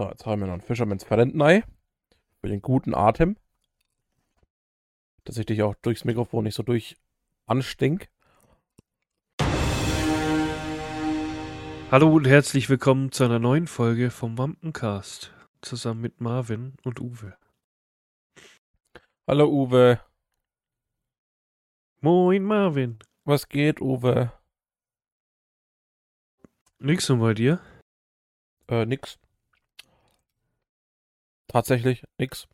So, jetzt haben wir noch ein Fisherman's Friend Für den guten Atem. Dass ich dich auch durchs Mikrofon nicht so durch anstink. Hallo und herzlich willkommen zu einer neuen Folge vom Wampencast. Zusammen mit Marvin und Uwe. Hallo Uwe. Moin Marvin. Was geht, Uwe? Nix und bei dir? Äh, nix. Tatsächlich nix.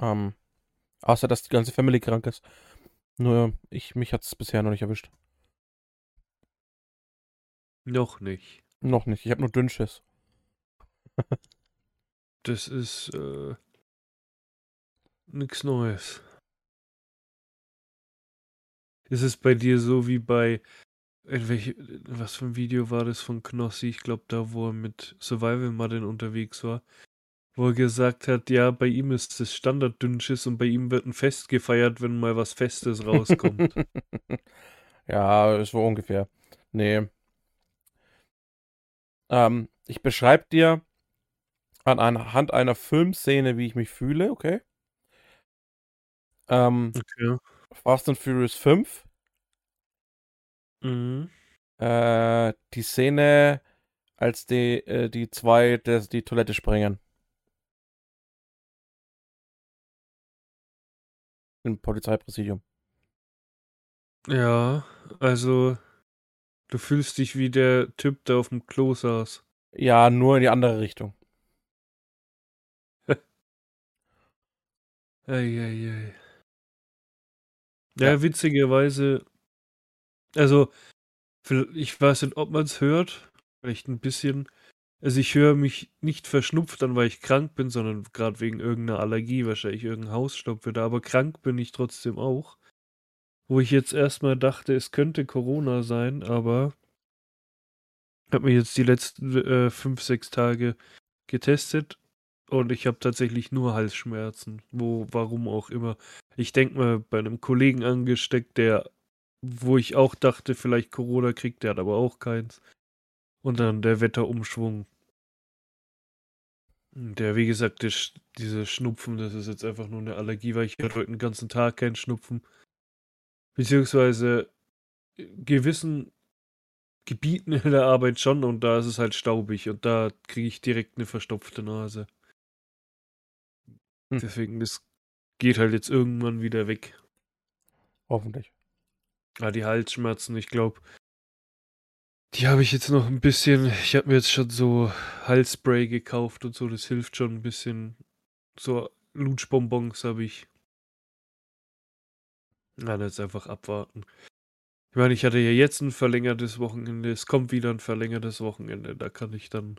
Ähm, außer dass die ganze Family krank ist. Nur ich, mich hat's bisher noch nicht erwischt. Noch nicht. Noch nicht. Ich habe nur Dünnschiss. das ist äh, nix Neues. Ist es bei dir so wie bei in welch, was für ein Video war das von Knossi? Ich glaube, da, wo er mit Survival Madden unterwegs war. Wo er gesagt hat, ja, bei ihm ist das Standard-Dünnschiss und bei ihm wird ein Fest gefeiert, wenn mal was Festes rauskommt. ja, ist wohl ungefähr. Nee. Ähm, ich beschreibe dir anhand einer Filmszene, wie ich mich fühle, okay? Ähm, okay. Fast and Furious 5 Mhm. Äh, die Szene, als die, äh, die zwei des, die Toilette springen. Im Polizeipräsidium. Ja, also du fühlst dich wie der Typ, der auf dem Klo saß. Ja, nur in die andere Richtung. Eieiei. Ja, ja, witzigerweise also, ich weiß nicht, ob man es hört. Vielleicht ein bisschen. Also ich höre mich nicht verschnupft an, weil ich krank bin, sondern gerade wegen irgendeiner Allergie, wahrscheinlich irgendein Hausstaub wieder. Aber krank bin ich trotzdem auch. Wo ich jetzt erstmal dachte, es könnte Corona sein, aber habe mich jetzt die letzten äh, fünf, sechs Tage getestet und ich habe tatsächlich nur Halsschmerzen. Wo, warum auch immer. Ich denke mal, bei einem Kollegen angesteckt, der wo ich auch dachte, vielleicht Corona kriegt, der hat aber auch keins. Und dann der Wetterumschwung. Der, wie gesagt, der, diese Schnupfen, das ist jetzt einfach nur eine Allergie, weil ich hatte heute den ganzen Tag keinen Schnupfen. Beziehungsweise äh, gewissen Gebieten in der Arbeit schon und da ist es halt staubig und da kriege ich direkt eine verstopfte Nase. Hm. Deswegen, das geht halt jetzt irgendwann wieder weg. Hoffentlich. Ah, die Halsschmerzen, ich glaube, die habe ich jetzt noch ein bisschen. Ich habe mir jetzt schon so Halsspray gekauft und so, das hilft schon ein bisschen. So Lutschbonbons habe ich. Na, jetzt einfach abwarten. Ich meine, ich hatte ja jetzt ein verlängertes Wochenende. Es kommt wieder ein verlängertes Wochenende. Da kann ich dann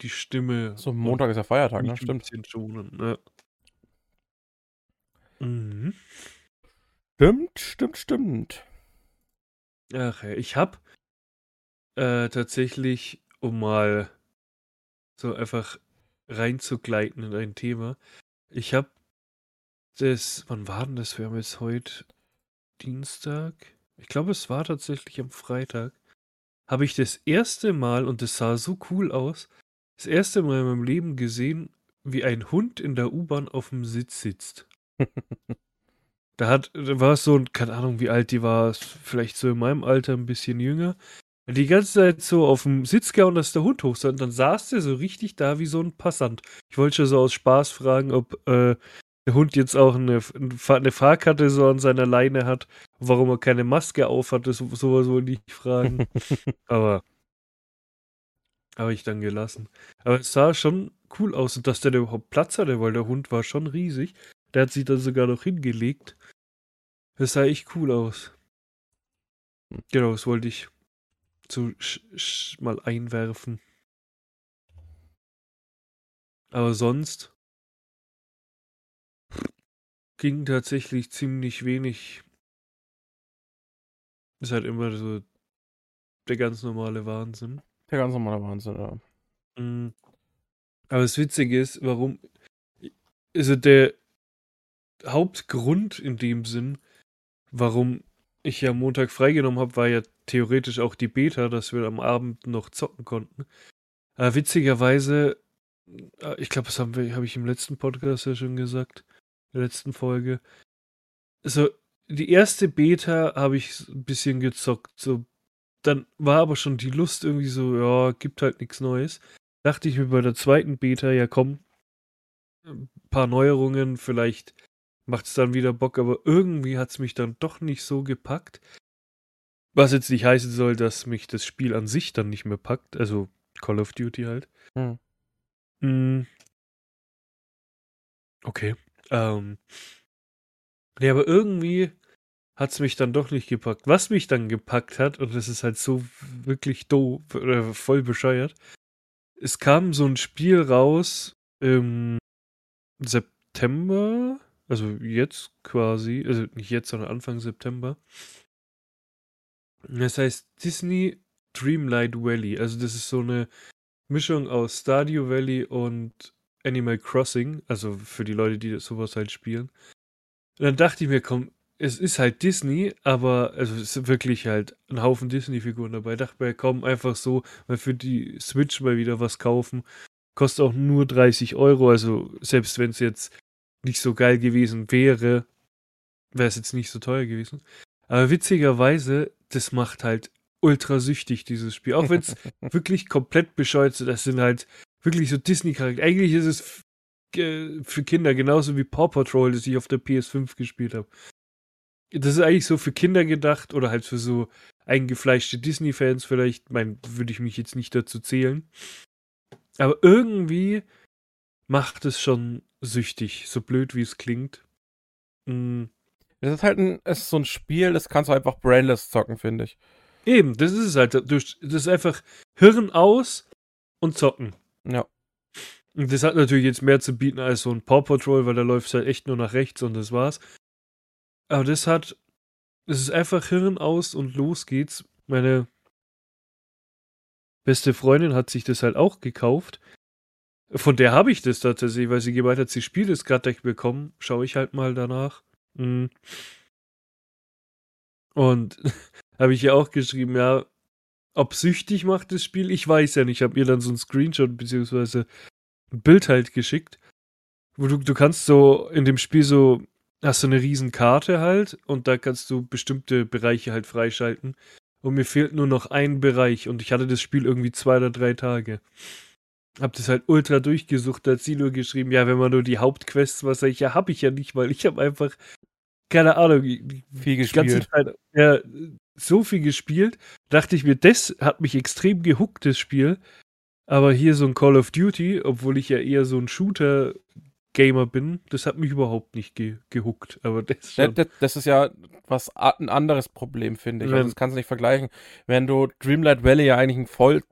die Stimme. So, Montag ist ja Feiertag, ne? Stimmt. Ein bisschen schonen, ne? Mhm. Stimmt, stimmt, stimmt. Ach ich hab äh, tatsächlich, um mal so einfach reinzugleiten in ein Thema, ich hab das, wann war denn das? Wir haben jetzt heute Dienstag. Ich glaube, es war tatsächlich am Freitag. Habe ich das erste Mal, und es sah so cool aus, das erste Mal in meinem Leben gesehen, wie ein Hund in der U-Bahn auf dem Sitz sitzt. Da hat, da war es so, keine Ahnung, wie alt die war, vielleicht so in meinem Alter ein bisschen jünger. Die ganze Zeit so auf dem Sitz gehauen, dass der Hund hoch soll. Und dann saß der so richtig da wie so ein Passant. Ich wollte schon so aus Spaß fragen, ob äh, der Hund jetzt auch eine, eine Fahrkarte so an seiner Leine hat, warum er keine Maske auf hat, das sowas wollte ich fragen. Aber habe ich dann gelassen. Aber es sah schon cool aus und dass der überhaupt Platz hatte, weil der Hund war schon riesig. Der hat sich dann sogar noch hingelegt. Das sah echt cool aus. Genau, das wollte ich so mal einwerfen. Aber sonst ging tatsächlich ziemlich wenig. Ist halt immer so der ganz normale Wahnsinn. Der ganz normale Wahnsinn, ja. Mhm. Aber das Witzige ist, warum. Also der Hauptgrund in dem Sinn, warum ich ja Montag freigenommen habe, war ja theoretisch auch die Beta, dass wir am Abend noch zocken konnten. Aber witzigerweise äh, ich glaube, das habe ich im letzten Podcast ja schon gesagt, in der letzten Folge. Also, die erste Beta habe ich ein bisschen gezockt. So, dann war aber schon die Lust irgendwie so, ja, gibt halt nichts Neues. Dachte ich mir bei der zweiten Beta, ja komm, ein paar Neuerungen, vielleicht macht es dann wieder Bock, aber irgendwie hat es mich dann doch nicht so gepackt. Was jetzt nicht heißen soll, dass mich das Spiel an sich dann nicht mehr packt, also Call of Duty halt. Hm. Mm. Okay. Ähm. Nee, aber irgendwie hat es mich dann doch nicht gepackt. Was mich dann gepackt hat, und das ist halt so wirklich doof oder voll bescheuert, es kam so ein Spiel raus im September, also jetzt quasi, also nicht jetzt, sondern Anfang September. Das heißt Disney Dreamlight Valley. Also das ist so eine Mischung aus Stardew Valley und Animal Crossing. Also für die Leute, die sowas halt spielen. Und dann dachte ich mir, komm, es ist halt Disney, aber also es ist wirklich halt ein Haufen Disney-Figuren dabei. Ich dachte mir, komm, einfach so, mal für die Switch mal wieder was kaufen. Kostet auch nur 30 Euro, also selbst wenn es jetzt nicht so geil gewesen wäre, wäre es jetzt nicht so teuer gewesen. Aber witzigerweise, das macht halt ultra süchtig, dieses Spiel. Auch wenn es wirklich komplett bescheuert ist. Das sind halt wirklich so Disney-Charaktere. Eigentlich ist es für Kinder genauso wie Paw Patrol, das ich auf der PS5 gespielt habe. Das ist eigentlich so für Kinder gedacht oder halt für so eingefleischte Disney-Fans vielleicht. Mein, würde ich mich jetzt nicht dazu zählen. Aber irgendwie macht es schon süchtig, so blöd wie es klingt. Mhm. Das ist halt ein, ist so ein Spiel, das kannst du einfach brainless zocken, finde ich. Eben, das ist es halt. Das ist einfach Hirn aus und zocken. Ja. Und das hat natürlich jetzt mehr zu bieten als so ein Paw Patrol, weil da läuft es halt echt nur nach rechts und das war's. Aber das hat, es ist einfach Hirn aus und los geht's. Meine beste Freundin hat sich das halt auch gekauft. Von der habe ich das tatsächlich, weil sie gemeint hat, sie spielt es gerade bekommen. Schaue ich halt mal danach. Mhm. Und habe ich ja auch geschrieben, ja, ob süchtig macht das Spiel, ich weiß ja nicht. Ich habe ihr dann so ein Screenshot beziehungsweise ein Bild halt geschickt, wo du, du kannst so in dem Spiel so, hast du eine riesen Karte halt und da kannst du bestimmte Bereiche halt freischalten. Und mir fehlt nur noch ein Bereich und ich hatte das Spiel irgendwie zwei oder drei Tage. Hab das halt ultra durchgesucht, da hat sie nur geschrieben, ja, wenn man nur die Hauptquests, was ich, ja, hab ich ja nicht, weil ich habe einfach, keine Ahnung, viel gespielt. Zeit, ja, so viel gespielt, dachte ich mir, das hat mich extrem gehuckt, das Spiel. Aber hier so ein Call of Duty, obwohl ich ja eher so ein Shooter-Gamer bin, das hat mich überhaupt nicht ge gehuckt. Aber das, schon. Das, das, ist ja was ein anderes Problem, finde ich. Also das kannst du nicht vergleichen. Wenn du Dreamlight Valley ja eigentlich ein, voll,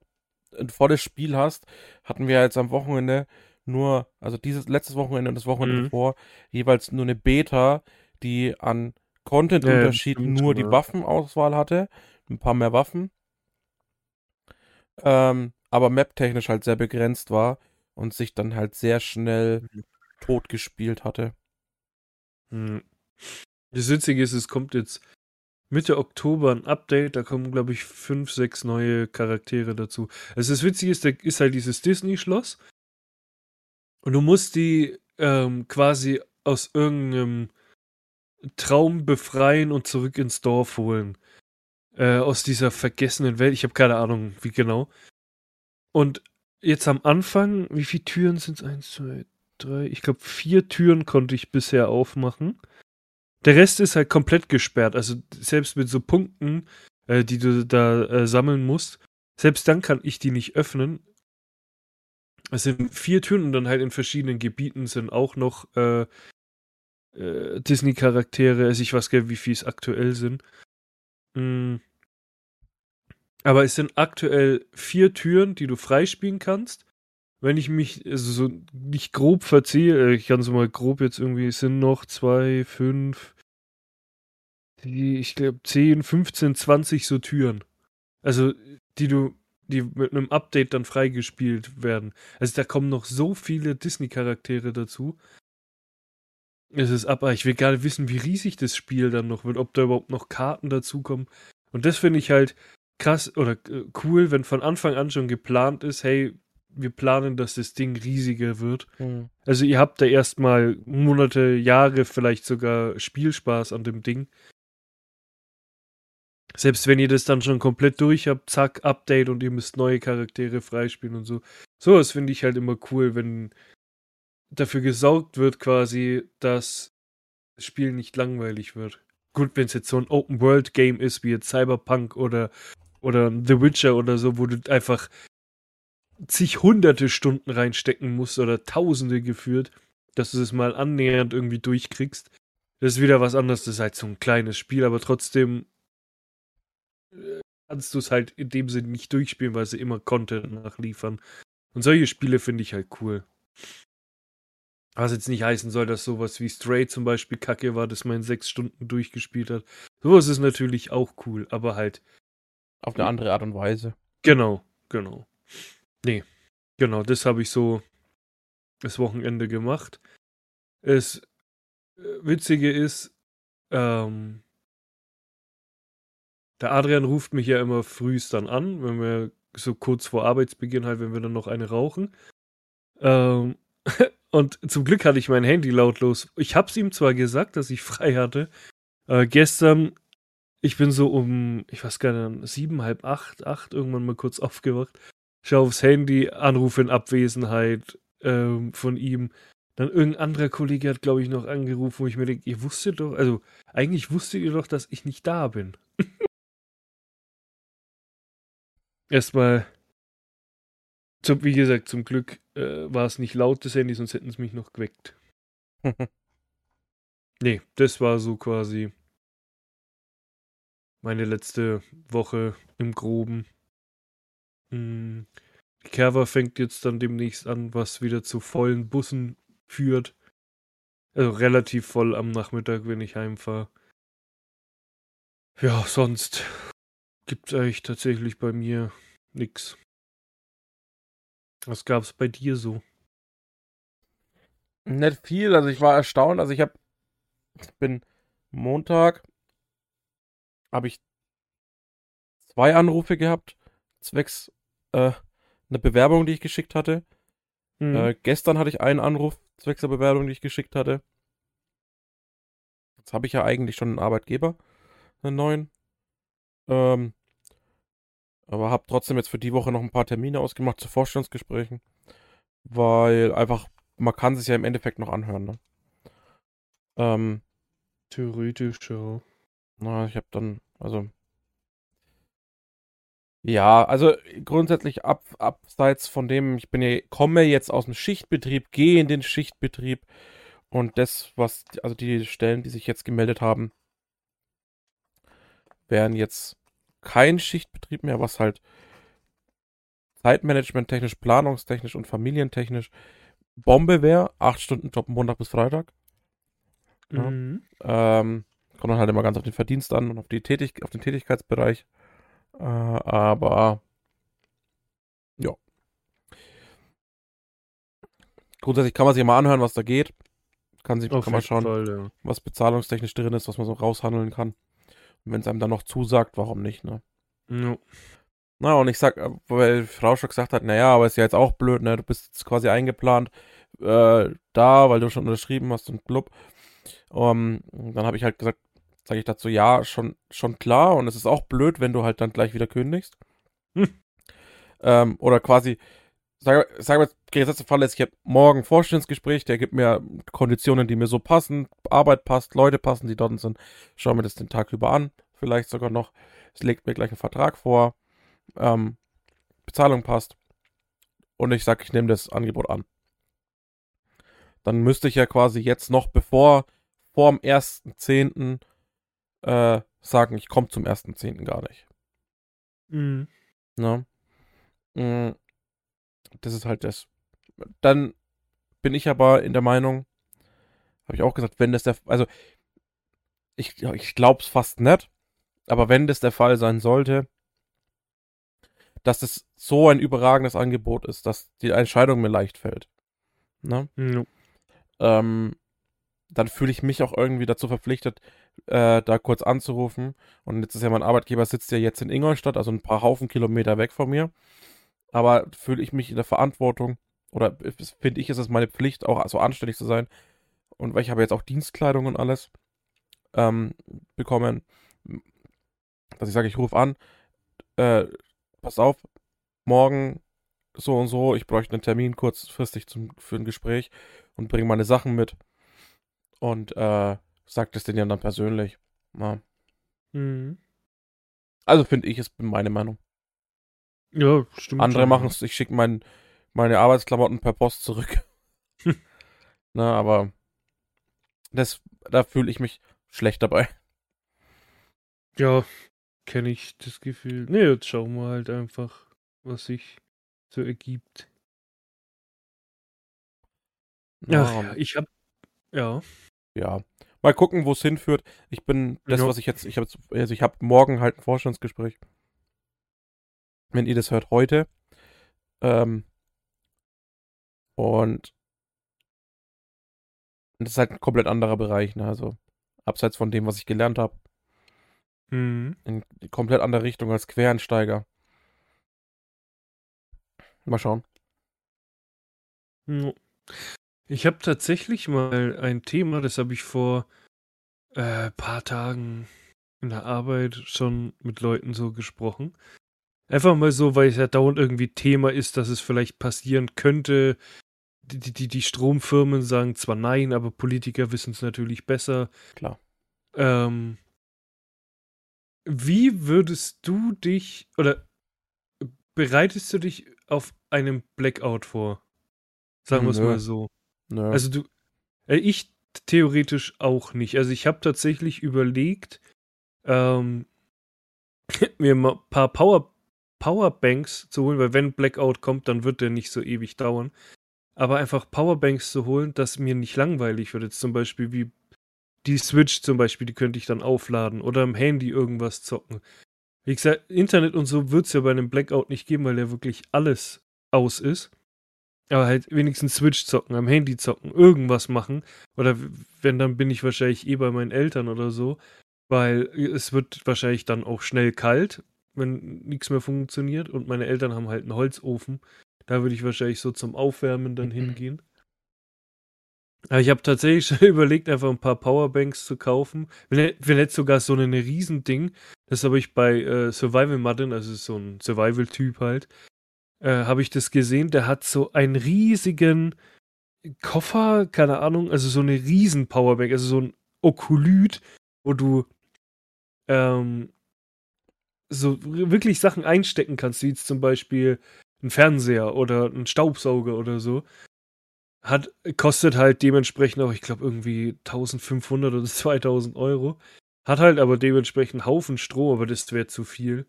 ein volles Spiel hast, hatten wir jetzt am Wochenende nur, also dieses letztes Wochenende und das Wochenende mhm. davor, jeweils nur eine Beta, die an Content-Unterschied ja, nur die Waffenauswahl hatte. Ein paar mehr Waffen. Ähm, aber map-technisch halt sehr begrenzt war und sich dann halt sehr schnell mhm. tot gespielt hatte. Mhm. Das Witzige ist, es kommt jetzt Mitte Oktober ein Update, da kommen, glaube ich, fünf, sechs neue Charaktere dazu. Also das Witzige ist, da ist halt dieses Disney-Schloss. Und du musst die ähm, quasi aus irgendeinem Traum befreien und zurück ins Dorf holen. Äh, aus dieser vergessenen Welt. Ich habe keine Ahnung, wie genau. Und jetzt am Anfang, wie viele Türen sind es? Eins, zwei, drei. Ich glaube, vier Türen konnte ich bisher aufmachen. Der Rest ist halt komplett gesperrt. Also selbst mit so Punkten, äh, die du da äh, sammeln musst, selbst dann kann ich die nicht öffnen. Es sind vier Türen und dann halt in verschiedenen Gebieten sind auch noch äh, äh, Disney-Charaktere, also ich weiß gar nicht, wie viele es aktuell sind. Mm. Aber es sind aktuell vier Türen, die du freispielen kannst. Wenn ich mich also so nicht grob verziehe, äh, ich kann es mal grob jetzt irgendwie, es sind noch zwei, fünf, die, ich glaube 10, 15, 20 so Türen. Also, die du, die mit einem Update dann freigespielt werden. Also da kommen noch so viele Disney-Charaktere dazu. Es ist aber, ich will gerade wissen, wie riesig das Spiel dann noch wird, ob da überhaupt noch Karten dazukommen. Und das finde ich halt krass oder äh, cool, wenn von Anfang an schon geplant ist, hey, wir planen, dass das Ding riesiger wird. Mhm. Also ihr habt da erstmal Monate, Jahre, vielleicht sogar Spielspaß an dem Ding. Selbst wenn ihr das dann schon komplett durch habt, zack, Update und ihr müsst neue Charaktere freispielen und so. So, das finde ich halt immer cool, wenn dafür gesorgt wird, quasi, dass das Spiel nicht langweilig wird. Gut, wenn es jetzt so ein Open-World-Game ist, wie jetzt Cyberpunk oder, oder The Witcher oder so, wo du einfach zig hunderte Stunden reinstecken musst oder tausende geführt, dass du es mal annähernd irgendwie durchkriegst. Das ist wieder was anderes. Das ist halt so ein kleines Spiel, aber trotzdem äh, kannst du es halt in dem Sinne nicht durchspielen, weil sie immer Content nachliefern. Und solche Spiele finde ich halt cool. Was jetzt nicht heißen soll, dass sowas wie Stray zum Beispiel kacke war, dass man in sechs Stunden durchgespielt hat. Sowas ist natürlich auch cool, aber halt. Auf eine andere Art und Weise. Genau, genau. Nee, genau, das habe ich so das Wochenende gemacht. Das äh, Witzige ist, ähm, der Adrian ruft mich ja immer frühst dann an, wenn wir so kurz vor Arbeitsbeginn halt, wenn wir dann noch eine rauchen. Ähm, und zum Glück hatte ich mein Handy lautlos. Ich habe es ihm zwar gesagt, dass ich frei hatte. Äh, gestern, ich bin so um, ich weiß gar nicht, sieben, halb acht, acht irgendwann mal kurz aufgewacht schau aufs Handy, Anruf in Abwesenheit ähm, von ihm. Dann irgendein anderer Kollege hat, glaube ich, noch angerufen, wo ich mir denke, ihr wusstet doch, also eigentlich wusstet ihr doch, dass ich nicht da bin. Erstmal, zum, wie gesagt, zum Glück äh, war es nicht laut, das Handy, sonst hätten sie mich noch geweckt. nee, das war so quasi meine letzte Woche im Groben. Hm, die Kerwa fängt jetzt dann demnächst an, was wieder zu vollen Bussen führt. Also relativ voll am Nachmittag, wenn ich heimfahre. Ja, sonst gibt's eigentlich tatsächlich bei mir nix. Was gab's bei dir so? Nicht viel, also ich war erstaunt, also ich habe bin Montag habe ich zwei Anrufe gehabt, zwecks äh, eine Bewerbung, die ich geschickt hatte. Mhm. Äh, gestern hatte ich einen Anruf zwecks der Bewerbung, die ich geschickt hatte. Jetzt habe ich ja eigentlich schon einen Arbeitgeber, einen neuen. Ähm, aber habe trotzdem jetzt für die Woche noch ein paar Termine ausgemacht zu Vorstellungsgesprächen. Weil einfach, man kann sich ja im Endeffekt noch anhören, ne? Ähm, Theoretisch, ja. Na, ich habe dann, also ja, also grundsätzlich ab, abseits von dem, ich bin ja, komme jetzt aus dem Schichtbetrieb, gehe in den Schichtbetrieb und das, was, also die Stellen, die sich jetzt gemeldet haben, wären jetzt kein Schichtbetrieb mehr, was halt Zeitmanagement technisch, planungstechnisch und familientechnisch Bombe wäre. Acht Stunden Job Montag bis Freitag. Ja. Mhm. Ähm, kommt dann halt immer ganz auf den Verdienst an und auf, die Tätig auf den Tätigkeitsbereich. Äh, aber ja. Grundsätzlich kann man sich mal anhören, was da geht. Kann sich kann man schauen, Fall, ja. was bezahlungstechnisch drin ist, was man so raushandeln kann. Wenn es einem dann noch zusagt, warum nicht, ne? Ja. Na, und ich sag, äh, weil Frau schon gesagt hat, naja, aber ist ja jetzt auch blöd, ne? Du bist jetzt quasi eingeplant äh, da, weil du schon unterschrieben hast und blub. Um, dann habe ich halt gesagt, sage ich dazu, ja, schon, schon klar. Und es ist auch blöd, wenn du halt dann gleich wieder kündigst. Hm. Ähm, oder quasi, sag, sag mal, gesetzte Fall ist, ich habe morgen Vorstellungsgespräch, der gibt mir Konditionen, die mir so passen, Arbeit passt, Leute passen, die dort sind. Schau mir das den Tag über an, vielleicht sogar noch. Es legt mir gleich einen Vertrag vor, ähm, Bezahlung passt. Und ich sage, ich nehme das Angebot an. Dann müsste ich ja quasi jetzt noch bevor, vor dem 1.10 äh, sagen, ich komme zum 1.10. gar nicht. Mhm. Ne? Mhm. Das ist halt das. Dann bin ich aber in der Meinung, habe ich auch gesagt, wenn das der, also ich, ich glaube es fast nicht, aber wenn das der Fall sein sollte, dass es so ein überragendes Angebot ist, dass die Entscheidung mir leicht fällt. Ne? Mhm. Ähm, dann fühle ich mich auch irgendwie dazu verpflichtet, äh, da kurz anzurufen. Und jetzt ist ja mein Arbeitgeber sitzt ja jetzt in Ingolstadt, also ein paar Haufen Kilometer weg von mir. Aber fühle ich mich in der Verantwortung oder finde ich, ist es meine Pflicht, auch so anständig zu sein. Und weil ich habe jetzt auch Dienstkleidung und alles ähm, bekommen, dass ich sage, ich rufe an, äh, pass auf, morgen so und so, ich bräuchte einen Termin kurzfristig zum, für ein Gespräch und bringe meine Sachen mit. Und äh, sagt es denen dann persönlich. Ja. Mhm. Also finde ich, ist meine Meinung. Ja, stimmt. Andere machen es, ich schicke mein, meine Arbeitsklamotten per Post zurück. Na, aber das, da fühle ich mich schlecht dabei. Ja, kenne ich das Gefühl. Ne, jetzt schauen wir halt einfach, was sich so ergibt. Ja, ja ich hab. Ja. Ja. Mal gucken, wo es hinführt. Ich bin, das, ja. was ich jetzt, ich habe also ich habe morgen halt ein Vorstandsgespräch. Wenn ihr das hört, heute. Ähm, und das ist halt ein komplett anderer Bereich, ne? Also abseits von dem, was ich gelernt habe. Mhm. In komplett andere Richtung als Quereinsteiger. Mal schauen. Ich habe tatsächlich mal ein Thema, das habe ich vor ein äh, paar Tagen in der Arbeit schon mit Leuten so gesprochen. Einfach mal so, weil es ja dauernd irgendwie Thema ist, dass es vielleicht passieren könnte. Die, die, die Stromfirmen sagen zwar nein, aber Politiker wissen es natürlich besser. Klar. Ähm, wie würdest du dich oder bereitest du dich auf einem Blackout vor? Sagen wir es mal so. Nö. Also du, äh, ich theoretisch auch nicht. Also ich habe tatsächlich überlegt, ähm, mir mal ein paar Power, Powerbanks zu holen, weil wenn Blackout kommt, dann wird der nicht so ewig dauern. Aber einfach Powerbanks zu holen, dass mir nicht langweilig wird. Jetzt zum Beispiel wie die Switch zum Beispiel, die könnte ich dann aufladen oder am Handy irgendwas zocken. Wie gesagt, Internet und so wird es ja bei einem Blackout nicht geben, weil ja wirklich alles aus ist. Aber halt wenigstens Switch zocken, am Handy zocken, irgendwas machen. Oder wenn, dann bin ich wahrscheinlich eh bei meinen Eltern oder so. Weil es wird wahrscheinlich dann auch schnell kalt, wenn nichts mehr funktioniert. Und meine Eltern haben halt einen Holzofen. Da würde ich wahrscheinlich so zum Aufwärmen dann mhm. hingehen. Aber ich habe tatsächlich schon überlegt, einfach ein paar Powerbanks zu kaufen. Wenn, jetzt sogar so ein Riesending, das habe ich bei äh, Survival Madden, also so ein Survival-Typ halt, äh, habe ich das gesehen. Der hat so einen riesigen Koffer, keine Ahnung, also so eine riesen Powerbank, also so ein Okolyt, wo du ähm, so wirklich Sachen einstecken kannst, wie jetzt zum Beispiel ein Fernseher oder ein Staubsauger oder so. Hat, kostet halt dementsprechend auch, ich glaube, irgendwie 1500 oder 2000 Euro. Hat halt aber dementsprechend einen Haufen Strom, aber das wäre zu viel.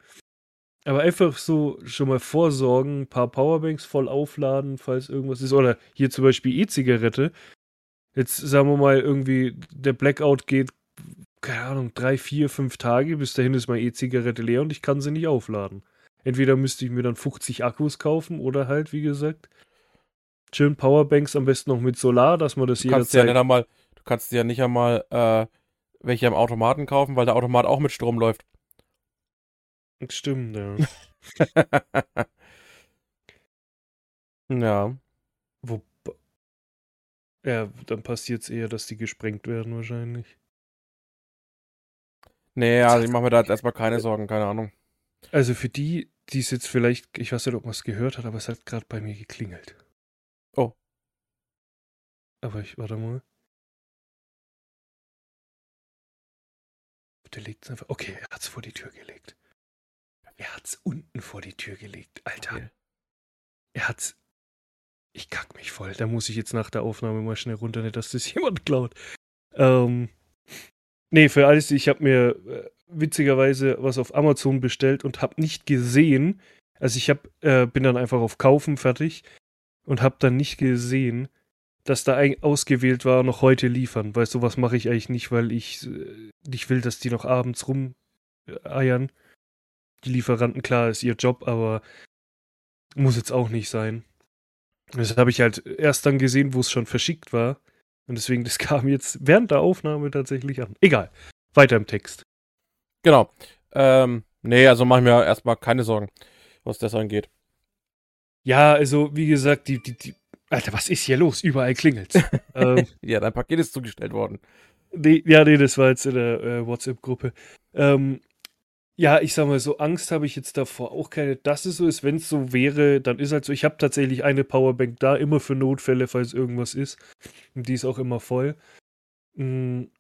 Aber einfach so schon mal vorsorgen, ein paar Powerbanks voll aufladen, falls irgendwas ist. Oder hier zum Beispiel E-Zigarette. Jetzt sagen wir mal irgendwie, der Blackout geht, keine Ahnung, drei, vier, fünf Tage. Bis dahin ist meine E-Zigarette leer und ich kann sie nicht aufladen. Entweder müsste ich mir dann 50 Akkus kaufen oder halt, wie gesagt, schön Powerbanks am besten noch mit Solar, dass man das du kannst jederzeit... Ja nicht einmal, du kannst ja nicht einmal äh, welche am Automaten kaufen, weil der Automat auch mit Strom läuft. Stimmt, ja. ja. Wo, ja, dann passiert es eher, dass die gesprengt werden wahrscheinlich. Nee, also ich mache mir da jetzt erstmal keine Sorgen, keine Ahnung. Also für die, die es jetzt vielleicht, ich weiß nicht, ob man es gehört hat, aber es hat gerade bei mir geklingelt. Oh. Aber ich, warte mal. Der legt es einfach. Okay, er hat es vor die Tür gelegt. Er hat es unten vor die Tür gelegt. Alter. Okay. Er hat's. Ich kack mich voll. Da muss ich jetzt nach der Aufnahme mal schnell runter, nicht, dass das jemand klaut. Ähm. Nee, für alles, ich habe mir äh, witzigerweise was auf Amazon bestellt und habe nicht gesehen. Also ich hab, äh, bin dann einfach auf Kaufen fertig und habe dann nicht gesehen, dass da ausgewählt war, noch heute liefern. Weil sowas mache ich eigentlich nicht, weil ich äh, nicht will, dass die noch abends rumeiern. Die Lieferanten, klar, ist ihr Job, aber muss jetzt auch nicht sein. Das habe ich halt erst dann gesehen, wo es schon verschickt war. Und deswegen, das kam jetzt während der Aufnahme tatsächlich an. Egal. Weiter im Text. Genau. Ähm, nee, also mache ich mir erstmal keine Sorgen, was das angeht. Ja, also wie gesagt, die, die, die Alter, was ist hier los? Überall klingelt's. ähm, ja, dein Paket ist zugestellt worden. Nee, ja, nee, das war jetzt in der äh, WhatsApp-Gruppe. Ähm, ja, ich sag mal so, Angst habe ich jetzt davor auch keine, dass es so ist. Wenn es so wäre, dann ist halt so. Ich habe tatsächlich eine Powerbank da, immer für Notfälle, falls irgendwas ist. Und die ist auch immer voll. Mhm.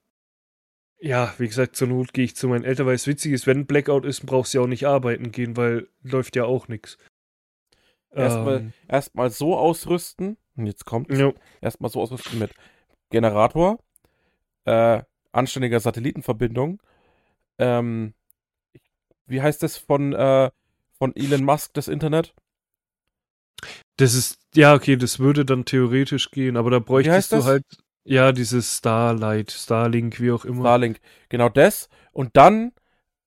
Ja, wie gesagt, zur Not gehe ich zu meinen Eltern, weil es witzig ist, wenn ein Blackout ist, brauchst du ja auch nicht arbeiten gehen, weil läuft ja auch nichts. Erstmal ähm, erst so ausrüsten, und jetzt kommt ja. erstmal so ausrüsten mit Generator, äh, anständiger Satellitenverbindung, ähm, wie heißt das von, äh, von Elon Musk, das Internet? Das ist, ja, okay, das würde dann theoretisch gehen, aber da bräuchtest du halt, ja, dieses Starlight, Starlink, wie auch immer. Starlink, genau das. Und dann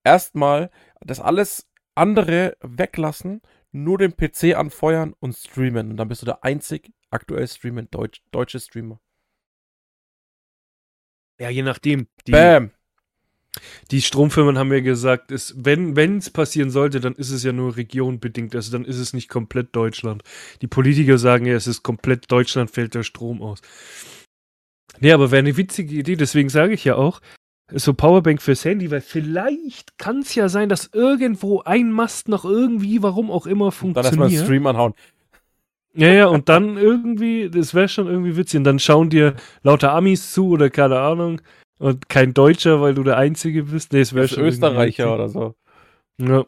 erstmal das alles andere weglassen, nur den PC anfeuern und streamen. Und dann bist du der einzig aktuell streamen Deutsch, deutsche Streamer. Ja, je nachdem. Die, Bam. Die Stromfirmen haben ja gesagt, ist, wenn es passieren sollte, dann ist es ja nur regionbedingt. Also dann ist es nicht komplett Deutschland. Die Politiker sagen ja, es ist komplett Deutschland, fällt der Strom aus. Nee, aber wäre eine witzige Idee. Deswegen sage ich ja auch, so Powerbank fürs Handy, weil vielleicht kann es ja sein, dass irgendwo ein Mast noch irgendwie, warum auch immer, funktioniert. Dann erstmal Stream anhauen. Ja, ja, und dann irgendwie, das wäre schon irgendwie witzig. Und dann schauen dir lauter Amis zu oder keine Ahnung. Und kein Deutscher, weil du der Einzige bist. Nee, es wäre schon. Österreicher oder so. Ja.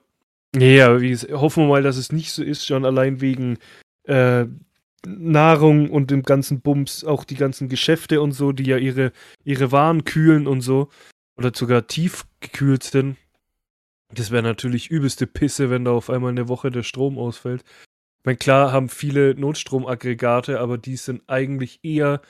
Ja, aber wie gesagt, hoffen wir mal, dass es nicht so ist, schon allein wegen äh, Nahrung und dem ganzen Bums, auch die ganzen Geschäfte und so, die ja ihre, ihre Waren kühlen und so. Oder sogar tief gekühlt sind. Das wäre natürlich übelste Pisse, wenn da auf einmal eine Woche der Strom ausfällt. Ich meine, klar haben viele Notstromaggregate, aber die sind eigentlich eher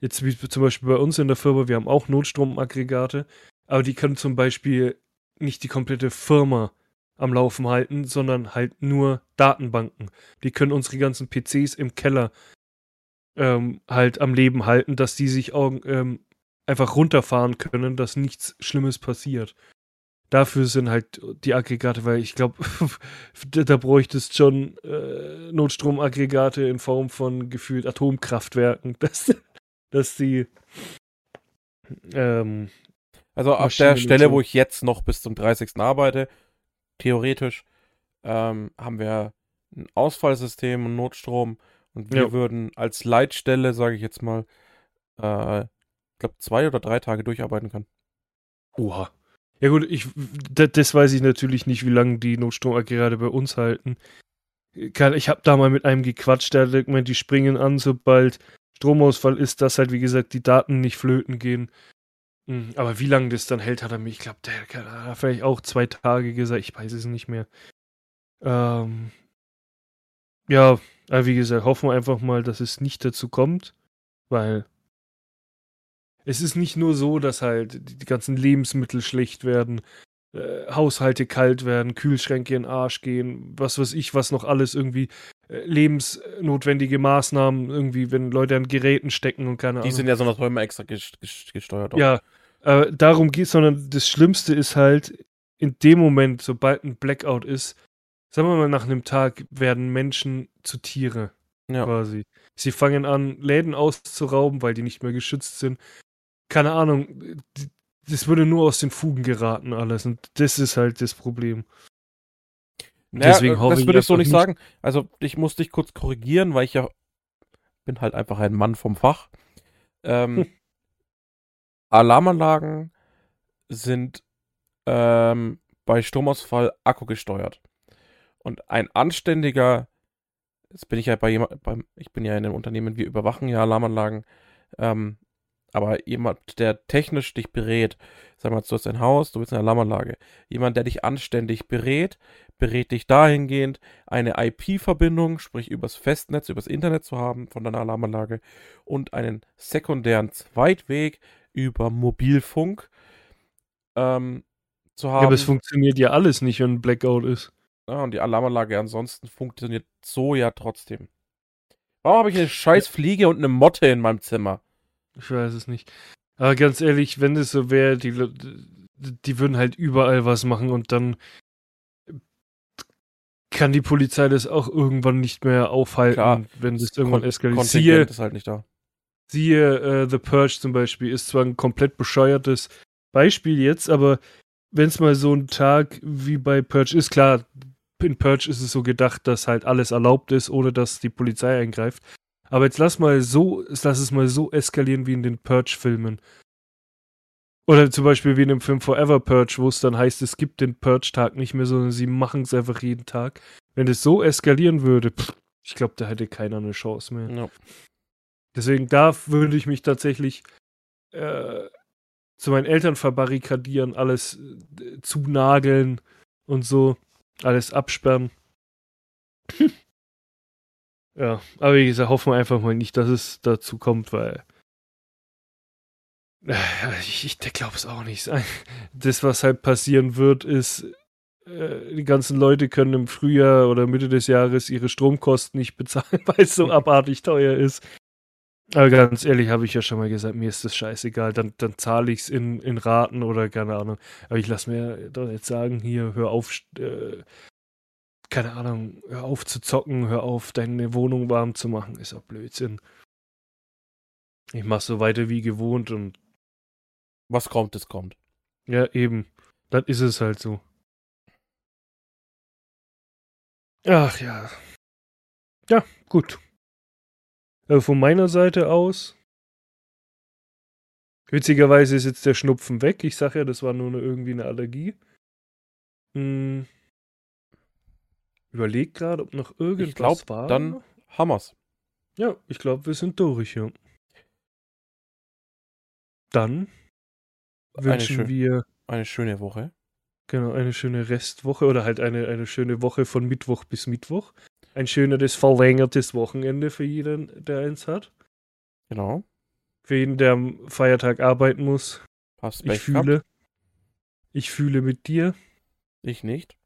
Jetzt wie zum Beispiel bei uns in der Firma, wir haben auch Notstromaggregate, aber die können zum Beispiel nicht die komplette Firma am Laufen halten, sondern halt nur Datenbanken. Die können unsere ganzen PCs im Keller ähm, halt am Leben halten, dass die sich auch, ähm, einfach runterfahren können, dass nichts Schlimmes passiert. Dafür sind halt die Aggregate, weil ich glaube, da bräuchtest schon äh, Notstromaggregate in Form von gefühlt Atomkraftwerken. Das, dass sie ähm, also auf der Stelle, wo ich jetzt noch bis zum 30. arbeite, theoretisch ähm, haben wir ein Ausfallsystem und Notstrom und wir ja. würden als Leitstelle, sage ich jetzt mal, äh, ich glaube zwei oder drei Tage durcharbeiten können. Oha. Ja gut, ich, das weiß ich natürlich nicht, wie lange die Notstromaggregate bei uns halten. Ich habe da mal mit einem gequatscht, der hat gemeint, die springen an, sobald Stromausfall ist, dass halt, wie gesagt, die Daten nicht flöten gehen. Hm, aber wie lange das dann hält, hat er mir, ich glaube, der hat vielleicht auch zwei Tage gesagt, ich weiß es nicht mehr. Ähm, ja, aber wie gesagt, hoffen wir einfach mal, dass es nicht dazu kommt, weil es ist nicht nur so, dass halt die ganzen Lebensmittel schlecht werden, äh, Haushalte kalt werden, Kühlschränke in den Arsch gehen, was weiß ich, was noch alles irgendwie äh, lebensnotwendige Maßnahmen, irgendwie, wenn Leute an Geräten stecken und keine Ahnung. Die sind ja so noch immer extra gesteuert. Auch. Ja, äh, darum geht es, sondern das Schlimmste ist halt, in dem Moment, sobald ein Blackout ist, sagen wir mal, nach einem Tag werden Menschen zu Tiere. Ja. Quasi. Sie fangen an, Läden auszurauben, weil die nicht mehr geschützt sind. Keine Ahnung, das würde nur aus den Fugen geraten, alles. Und das ist halt das Problem. Naja, Deswegen äh, hoffe das würde ich so nicht sagen. Also ich muss dich kurz korrigieren, weil ich ja bin halt einfach ein Mann vom Fach. Ähm, hm. Alarmanlagen sind ähm, bei Stromausfall Akku gesteuert. Und ein anständiger, jetzt bin ich ja bei jemand, ich bin ja in einem Unternehmen, wir überwachen ja Alarmanlagen, ähm, aber jemand, der technisch dich berät, sag mal, du hast ein Haus, du bist in einer Alarmanlage, jemand, der dich anständig berät, berät dich dahingehend, eine IP-Verbindung, sprich übers Festnetz, übers Internet zu haben von deiner Alarmanlage und einen sekundären Zweitweg über Mobilfunk ähm, zu haben. Ja, aber es funktioniert ja alles nicht, wenn ein Blackout ist. Ja, und die Alarmanlage ansonsten funktioniert so ja trotzdem. Warum habe ich eine scheiß Fliege und eine Motte in meinem Zimmer? Ich weiß es nicht. Aber ganz ehrlich, wenn es so wäre, die, die würden halt überall was machen und dann kann die Polizei das auch irgendwann nicht mehr aufhalten, Klar, wenn das irgendwann Kon eskaliert. Kontingent Siehe, ist halt nicht da. siehe äh, The Purge zum Beispiel, ist zwar ein komplett bescheuertes Beispiel jetzt, aber wenn es mal so ein Tag wie bei Purge ist, klar, in Purge ist es so gedacht, dass halt alles erlaubt ist, ohne dass die Polizei eingreift. Aber jetzt lass mal so, lass es mal so eskalieren wie in den Purge-Filmen. Oder zum Beispiel wie in dem Film Forever Purge, wo es dann heißt, es gibt den Purge-Tag nicht mehr, sondern sie machen es einfach jeden Tag. Wenn es so eskalieren würde, pff, ich glaube, da hätte keiner eine Chance mehr. Ja. Deswegen da würde ich mich tatsächlich äh, zu meinen Eltern verbarrikadieren, alles äh, zunageln und so, alles absperren. ja, aber wie gesagt, hoffen wir einfach mal nicht, dass es dazu kommt, weil äh, ich, ich glaube es auch nicht. Das, was halt passieren wird, ist, äh, die ganzen Leute können im Frühjahr oder Mitte des Jahres ihre Stromkosten nicht bezahlen, weil es so abartig teuer ist. Aber ganz ehrlich, habe ich ja schon mal gesagt, mir ist das scheißegal. Dann, dann zahle ich es in, in Raten oder keine Ahnung. Aber ich lasse mir doch jetzt sagen, hier, hör auf, äh, keine Ahnung, hör auf zu zocken, hör auf, deine Wohnung warm zu machen. Ist auch Blödsinn. Ich mache so weiter wie gewohnt und Was kommt, das kommt. ja, eben. Das ist es halt so. Ach ja. Ja, gut. Äh, von meiner Seite aus. Witzigerweise ist jetzt der Schnupfen weg. Ich sage ja, das war nur eine, irgendwie eine Allergie. Hm. Überleg gerade, ob noch irgendwas Ich glaube, war. dann Hammers. Ja, ich glaube, wir sind durch, ja. Dann wünschen schön- wir Eine schöne Woche. genau eine schöne Restwoche oder halt eine, eine schöne Woche von Mittwoch bis Mittwoch. Ein schöneres verlängertes Wochenende für jeden, der eins hat. Genau. Für jeden, der am Feiertag arbeiten muss. Hast Ich Pech fühle. gehabt. Ich fühle mit dir. Ich nicht.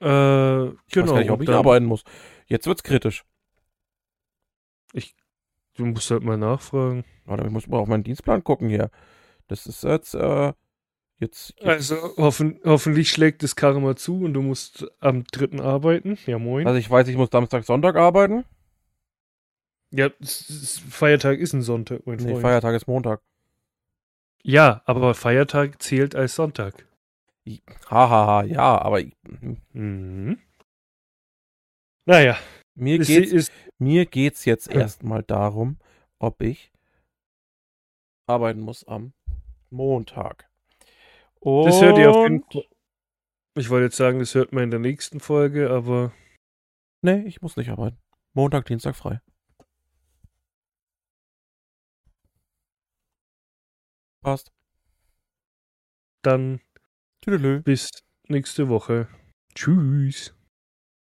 Äh, Ich genau. weiß gar nicht, ob und ich arbeiten muss. Jetzt wird's kritisch. Du musst halt mal nachfragen. Warte, ich muss mal auf meinen Dienstplan gucken hier. Das ist jetzt, äh, jetzt, jetzt Also hoffen, hoffentlich schlägt das Karma zu und du musst am dritten arbeiten. Ja, moin. also ich weiß, ich muss Samstag, Sonntag arbeiten. ja, Feiertag ist ein Sonntag, mein Nee, Freund. Feiertag ist Montag. ja, aber Feiertag zählt als Sonntag. Hahaha, ha, ha, ja, aber ich, Mhm. Naja, mir es geht's, ist, mir geht's jetzt Ja. erstmal darum, ob ich arbeiten muss am Montag. Und das hört ihr auf jeden Fall. Ich wollte jetzt sagen, das hört man in der nächsten Folge, aber Nee, ich muss nicht arbeiten. Montag, Dienstag frei. Passt. dann Tüdelö. bis nächste Woche. Tschüss.